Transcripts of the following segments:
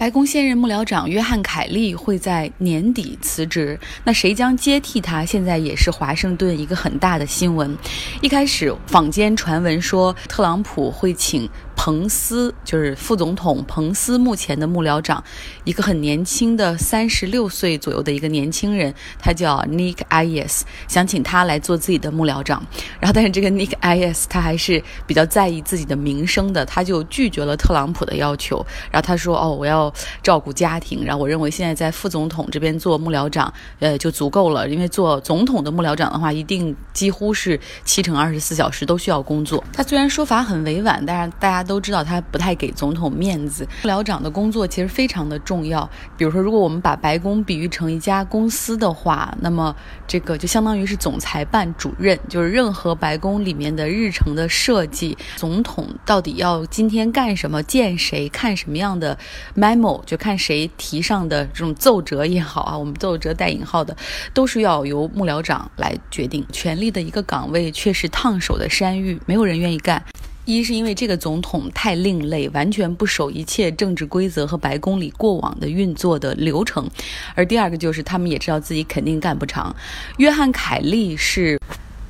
白宫现任幕僚长约翰·凯利会在年底辞职，那谁将接替他？现在也是华盛顿一个很大的新闻。一开始坊间传闻说，特朗普会请。彭斯就是副总统彭斯目前的幕僚长，一个很年轻的三十六岁左右的一个年轻人，他叫 Nick Ayes，想请他来做自己的幕僚长。然后，但是这个 Nick Ayes 他还是比较在意自己的名声的，他就拒绝了特朗普的要求。然后他说：“哦，我要照顾家庭，然后我认为现在在副总统这边做幕僚长，呃，就足够了。因为做总统的幕僚长的话，一定几乎是七乘二十四小时都需要工作。他虽然说法很委婉，但是大家。”都知道他不太给总统面子。幕僚长的工作其实非常的重要。比如说，如果我们把白宫比喻成一家公司的话，那么这个就相当于是总裁办主任，就是任何白宫里面的日程的设计，总统到底要今天干什么，见谁，看什么样的 memo，就看谁提上的这种奏折也好啊，我们奏折带引号的，都是要由幕僚长来决定。权力的一个岗位却是烫手的山芋，没有人愿意干。一是因为这个总统太另类，完全不守一切政治规则和白宫里过往的运作的流程；而第二个就是他们也知道自己肯定干不长。约翰·凯利是。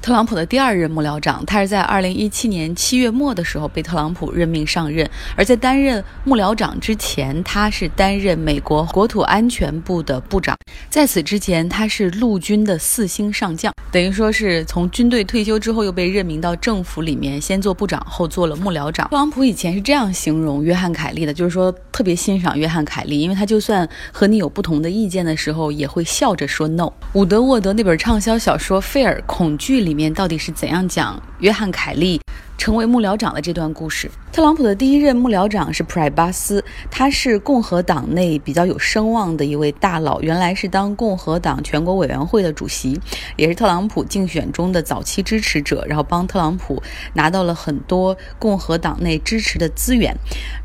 特朗普的第二任幕僚长，他是在二零一七年七月末的时候被特朗普任命上任。而在担任幕僚长之前，他是担任美国国土安全部的部长。在此之前，他是陆军的四星上将，等于说是从军队退休之后又被任命到政府里面，先做部长，后做了幕僚长。特朗普以前是这样形容约翰·凯利的，就是说特别欣赏约翰·凯利，因为他就算和你有不同的意见的时候，也会笑着说 no。伍德沃德那本畅销小说《费尔恐惧》里。里面到底是怎样讲约翰·凯利？成为幕僚长的这段故事。特朗普的第一任幕僚长是普莱巴斯，他是共和党内比较有声望的一位大佬，原来是当共和党全国委员会的主席，也是特朗普竞选中的早期支持者，然后帮特朗普拿到了很多共和党内支持的资源。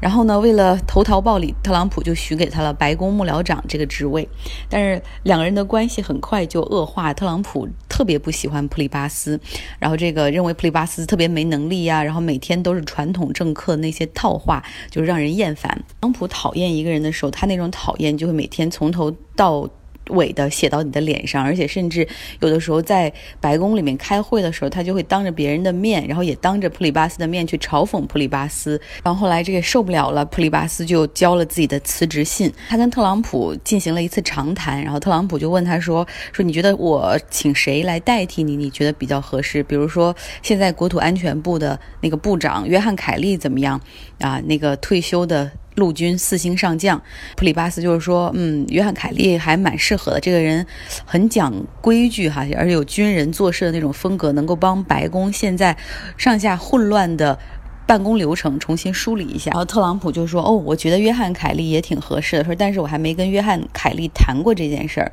然后呢，为了投桃报李，特朗普就许给他了白宫幕僚长这个职位。但是两个人的关系很快就恶化，特朗普特别不喜欢普里巴斯，然后这个认为普里巴斯特别没能力。呀，然后每天都是传统政客那些套话，就让人厌烦。特朗普讨厌一个人的时候，他那种讨厌就会每天从头到。伪的写到你的脸上，而且甚至有的时候在白宫里面开会的时候，他就会当着别人的面，然后也当着普里巴斯的面去嘲讽普里巴斯。然后后来这个受不了了，普里巴斯就交了自己的辞职信。他跟特朗普进行了一次长谈，然后特朗普就问他说：“说你觉得我请谁来代替你？你觉得比较合适？比如说现在国土安全部的那个部长约翰·凯利怎么样？啊，那个退休的。”陆军四星上将普里巴斯就是说，嗯，约翰·凯利还蛮适合的。这个人很讲规矩哈，而且有军人做事的那种风格，能够帮白宫现在上下混乱的。办公流程重新梳理一下，然后特朗普就说：“哦，我觉得约翰·凯利也挺合适的。”说：“但是我还没跟约翰·凯利谈过这件事儿。”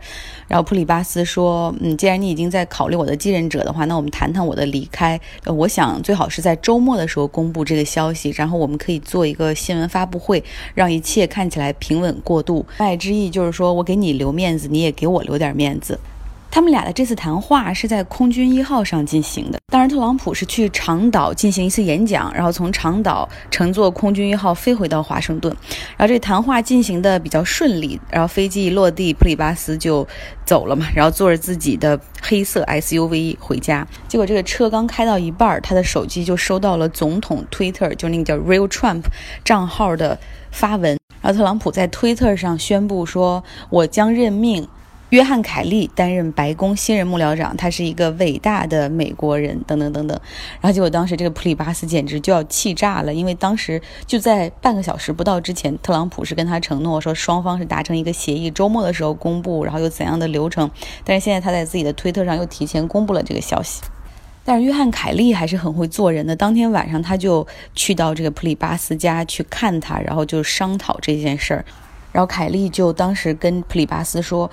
然后普里巴斯说：“嗯，既然你已经在考虑我的继任者的话，那我们谈谈我的离开。呃我想最好是在周末的时候公布这个消息，然后我们可以做一个新闻发布会，让一切看起来平稳过渡。爱之意就是说我给你留面子，你也给我留点面子。”他们俩的这次谈话是在空军一号上进行的。当然，特朗普是去长岛进行一次演讲，然后从长岛乘坐空军一号飞回到华盛顿。然后这谈话进行的比较顺利，然后飞机一落地，普里巴斯就走了嘛，然后坐着自己的黑色 SUV 回家。结果这个车刚开到一半，他的手机就收到了总统 Twitter 就那个叫 Real Trump 账号的发文。然后特朗普在推特上宣布说：“我将任命。”约翰·凯利担任白宫新任幕僚长，他是一个伟大的美国人，等等等等。然后结果当时这个普里巴斯简直就要气炸了，因为当时就在半个小时不到之前，特朗普是跟他承诺说双方是达成一个协议，周末的时候公布，然后有怎样的流程。但是现在他在自己的推特上又提前公布了这个消息。但是约翰·凯利还是很会做人的，当天晚上他就去到这个普里巴斯家去看他，然后就商讨这件事儿。然后凯利就当时跟普里巴斯说。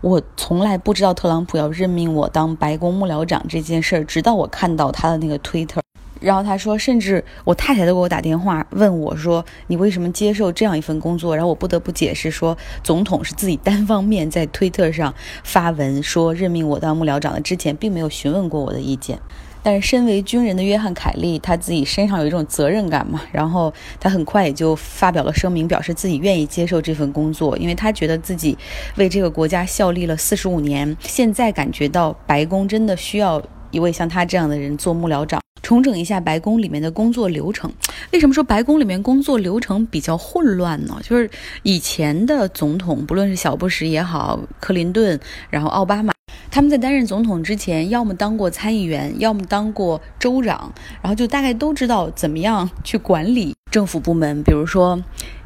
我从来不知道特朗普要任命我当白宫幕僚长这件事儿，直到我看到他的那个推特。然后他说，甚至我太太都给我打电话问我说：“你为什么接受这样一份工作？”然后我不得不解释说，总统是自己单方面在推特上发文说任命我当幕僚长的，之前并没有询问过我的意见。但是身为军人的约翰·凯利，他自己身上有一种责任感嘛，然后他很快也就发表了声明，表示自己愿意接受这份工作，因为他觉得自己为这个国家效力了四十五年，现在感觉到白宫真的需要一位像他这样的人做幕僚长。重整一下白宫里面的工作流程。为什么说白宫里面工作流程比较混乱呢？就是以前的总统，不论是小布什也好，克林顿，然后奥巴马，他们在担任总统之前，要么当过参议员，要么当过州长，然后就大概都知道怎么样去管理政府部门。比如说，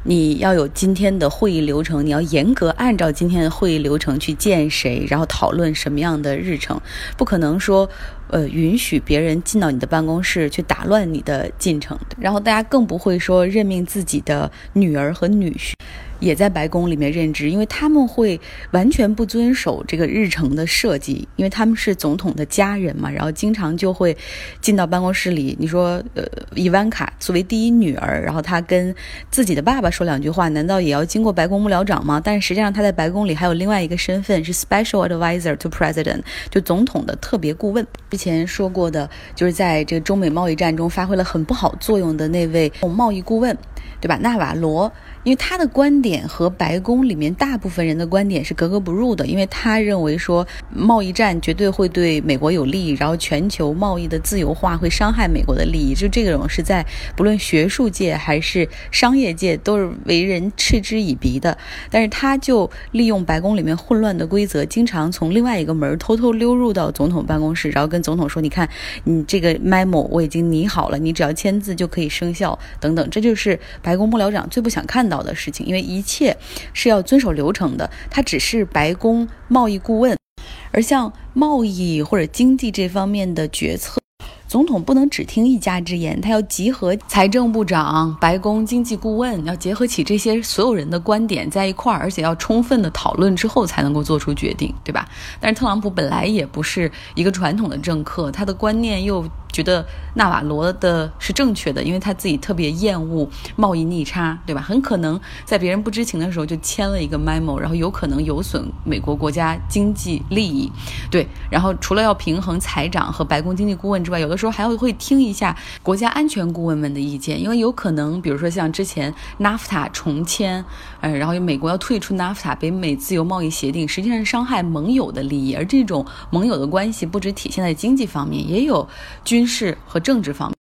你要有今天的会议流程，你要严格按照今天的会议流程去见谁，然后讨论什么样的日程，不可能说。呃，允许别人进到你的办公室去打乱你的进程，然后大家更不会说任命自己的女儿和女婿。也在白宫里面任职，因为他们会完全不遵守这个日程的设计，因为他们是总统的家人嘛，然后经常就会进到办公室里。你说，呃，伊万卡作为第一女儿，然后她跟自己的爸爸说两句话，难道也要经过白宫幕僚长吗？但是实际上他在白宫里还有另外一个身份，是 Special Advisor to President，就总统的特别顾问。之前说过的，就是在这个中美贸易战中发挥了很不好作用的那位贸易顾问，对吧？纳瓦罗。因为他的观点和白宫里面大部分人的观点是格格不入的，因为他认为说贸易战绝对会对美国有利，然后全球贸易的自由化会伤害美国的利益，就这种是在不论学术界还是商业界都为人嗤之以鼻的。但是他就利用白宫里面混乱的规则，经常从另外一个门偷偷溜入到总统办公室，然后跟总统说：“你看，你这个 memo 我已经拟好了，你只要签字就可以生效，等等。”这就是白宫幕僚长最不想看到。的事情，因为一切是要遵守流程的。他只是白宫贸易顾问，而像贸易或者经济这方面的决策，总统不能只听一家之言，他要集合财政部长、白宫经济顾问，要结合起这些所有人的观点在一块儿，而且要充分的讨论之后才能够做出决定，对吧？但是特朗普本来也不是一个传统的政客，他的观念又。觉得纳瓦罗的是正确的，因为他自己特别厌恶贸易逆差，对吧？很可能在别人不知情的时候就签了一个 memo，然后有可能有损美国国家经济利益，对。然后除了要平衡财长和白宫经济顾问之外，有的时候还会会听一下国家安全顾问们的意见，因为有可能，比如说像之前 NAFTA 重签，呃，然后美国要退出 NAFTA 北美自由贸易协定，实际上是伤害盟友的利益，而这种盟友的关系不只体现在经济方面，也有军。军事和政治方面，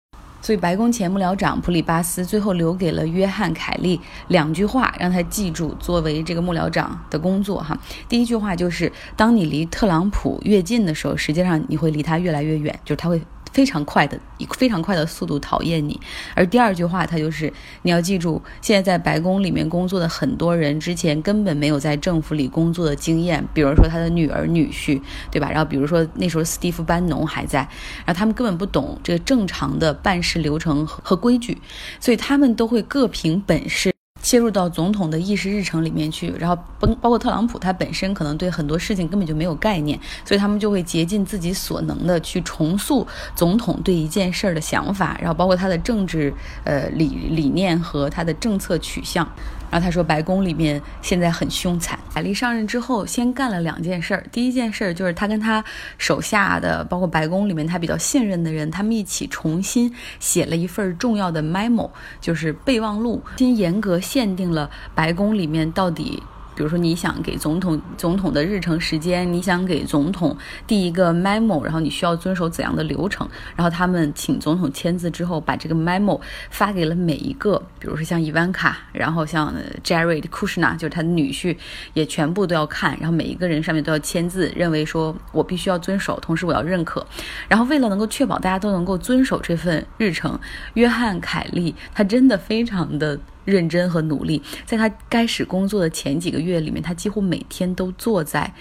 所以白宫前幕僚长普里巴斯最后留给了约翰凯利两句话，让他记住作为这个幕僚长的工作哈。第一句话就是：当你离特朗普越近的时候，实际上你会离他越来越远，就是他会。非常快的以非常快的速度讨厌你，而第二句话，他就是你要记住，现在在白宫里面工作的很多人之前根本没有在政府里工作的经验，比如说他的女儿女婿，对吧？然后比如说那时候斯蒂夫班农还在，然后他们根本不懂这个正常的办事流程和规矩，所以他们都会各凭本事。切入到总统的议事日程里面去，然后包包括特朗普，他本身可能对很多事情根本就没有概念，所以他们就会竭尽自己所能的去重塑总统对一件事儿的想法，然后包括他的政治呃理理念和他的政策取向。然后他说，白宫里面现在很凶残。凯利上任之后，先干了两件事儿。第一件事儿就是他跟他手下的，包括白宫里面他比较信任的人，他们一起重新写了一份重要的 memo，就是备忘录，新严格限定了白宫里面到底。比如说，你想给总统总统的日程时间，你想给总统递一个 memo，然后你需要遵守怎样的流程？然后他们请总统签字之后，把这个 memo 发给了每一个，比如说像伊万卡，然后像 Jared Kushner，就是他的女婿，也全部都要看。然后每一个人上面都要签字，认为说我必须要遵守，同时我要认可。然后为了能够确保大家都能够遵守这份日程，约翰凯利他真的非常的。认真和努力，在他开始工作的前几个月里面，他几乎每天都坐在。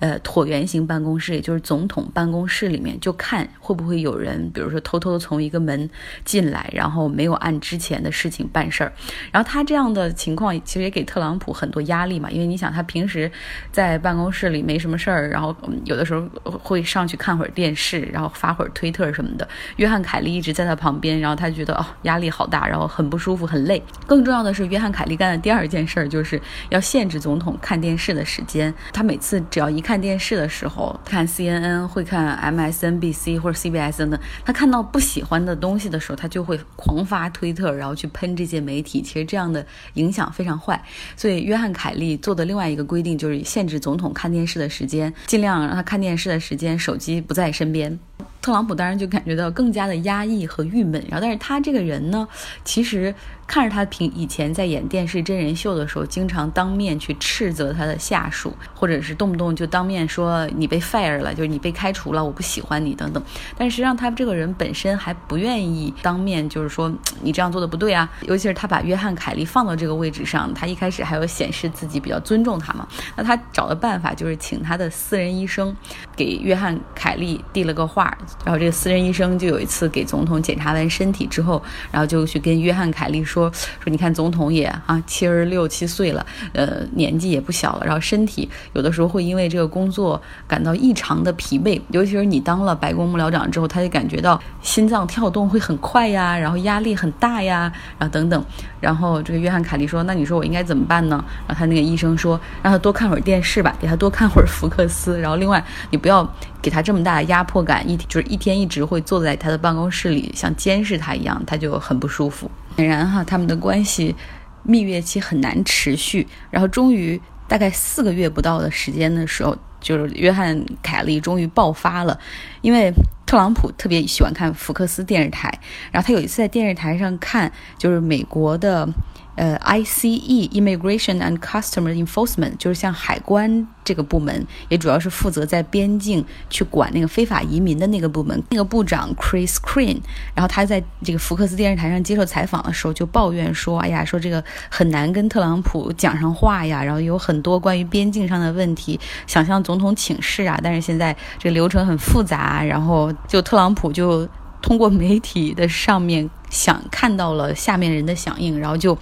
呃，椭圆形办公室，也就是总统办公室里面，就看会不会有人，比如说偷偷从一个门进来，然后没有按之前的事情办事儿。然后他这样的情况，其实也给特朗普很多压力嘛，因为你想，他平时在办公室里没什么事儿，然后有的时候会上去看会儿电视，然后发会儿推特什么的。约翰凯利一直在他旁边，然后他觉得哦，压力好大，然后很不舒服，很累。更重要的是，约翰凯利干的第二件事儿就是要限制总统看电视的时间。他每次只要一看。看电视的时候，看 CNN 会看 MSNBC 或者 CBS 等等，他看到不喜欢的东西的时候，他就会狂发推特，然后去喷这些媒体。其实这样的影响非常坏。所以约翰凯利做的另外一个规定就是限制总统看电视的时间，尽量让他看电视的时间手机不在身边。特朗普当然就感觉到更加的压抑和郁闷，然后但是他这个人呢，其实。看着他平以前在演电视真人秀的时候，经常当面去斥责他的下属，或者是动不动就当面说你被 fire 了，就是你被开除了，我不喜欢你等等。但实际上他这个人本身还不愿意当面就是说你这样做的不对啊。尤其是他把约翰凯利放到这个位置上，他一开始还有显示自己比较尊重他嘛。那他找的办法就是请他的私人医生给约翰凯利递了个话，然后这个私人医生就有一次给总统检查完身体之后，然后就去跟约翰凯利说。说，你看总统也啊七十六七岁了，呃年纪也不小了，然后身体有的时候会因为这个工作感到异常的疲惫，尤其是你当了白宫幕僚长之后，他就感觉到心脏跳动会很快呀，然后压力很大呀，然后等等。然后这个约翰凯利说：“那你说我应该怎么办呢？”然后他那个医生说：“让他多看会儿电视吧，给他多看会儿福克斯。然后另外，你不要 给他这么大的压迫感，一就是一天一直会坐在他的办公室里，像监视他一样，他就很不舒服。显然哈，他们的关系蜜月期很难持续。然后终于大概四个月不到的时间的时候，就是约翰凯利终于爆发了，因为。”特朗普特别喜欢看福克斯电视台，然后他有一次在电视台上看，就是美国的。呃，ICE Immigration and Customer Enforcement 就是像海关这个部门，也主要是负责在边境去管那个非法移民的那个部门。那个部长 Chris Crean，然后他在这个福克斯电视台上接受采访的时候就抱怨说：“哎呀，说这个很难跟特朗普讲上话呀，然后有很多关于边境上的问题，想向总统请示啊，但是现在这个流程很复杂，然后就特朗普就。”通过媒体的上面想看到了下面人的响应，然后就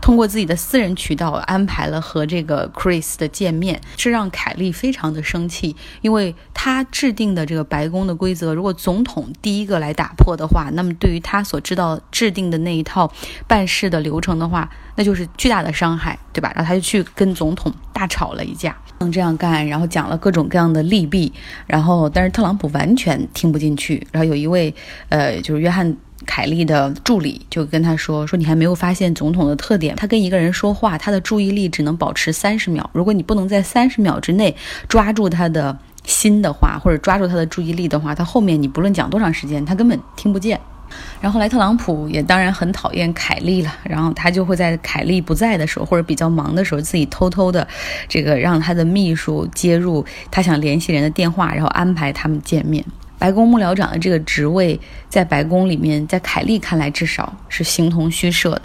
通过自己的私人渠道安排了和这个 Chris 的见面，这让凯利非常的生气，因为他制定的这个白宫的规则，如果总统第一个来打破的话，那么对于他所知道制定的那一套办事的流程的话，那就是巨大的伤害，对吧？然后他就去跟总统大吵了一架。能这样干，然后讲了各种各样的利弊，然后但是特朗普完全听不进去。然后有一位呃，就是约翰凯利的助理就跟他说：“说你还没有发现总统的特点，他跟一个人说话，他的注意力只能保持三十秒。如果你不能在三十秒之内抓住他的心的话，或者抓住他的注意力的话，他后面你不论讲多长时间，他根本听不见。”然后来特朗普也当然很讨厌凯利了，然后他就会在凯利不在的时候或者比较忙的时候，自己偷偷的这个让他的秘书接入他想联系人的电话，然后安排他们见面。白宫幕僚长的这个职位在白宫里面，在凯利看来至少是形同虚设的。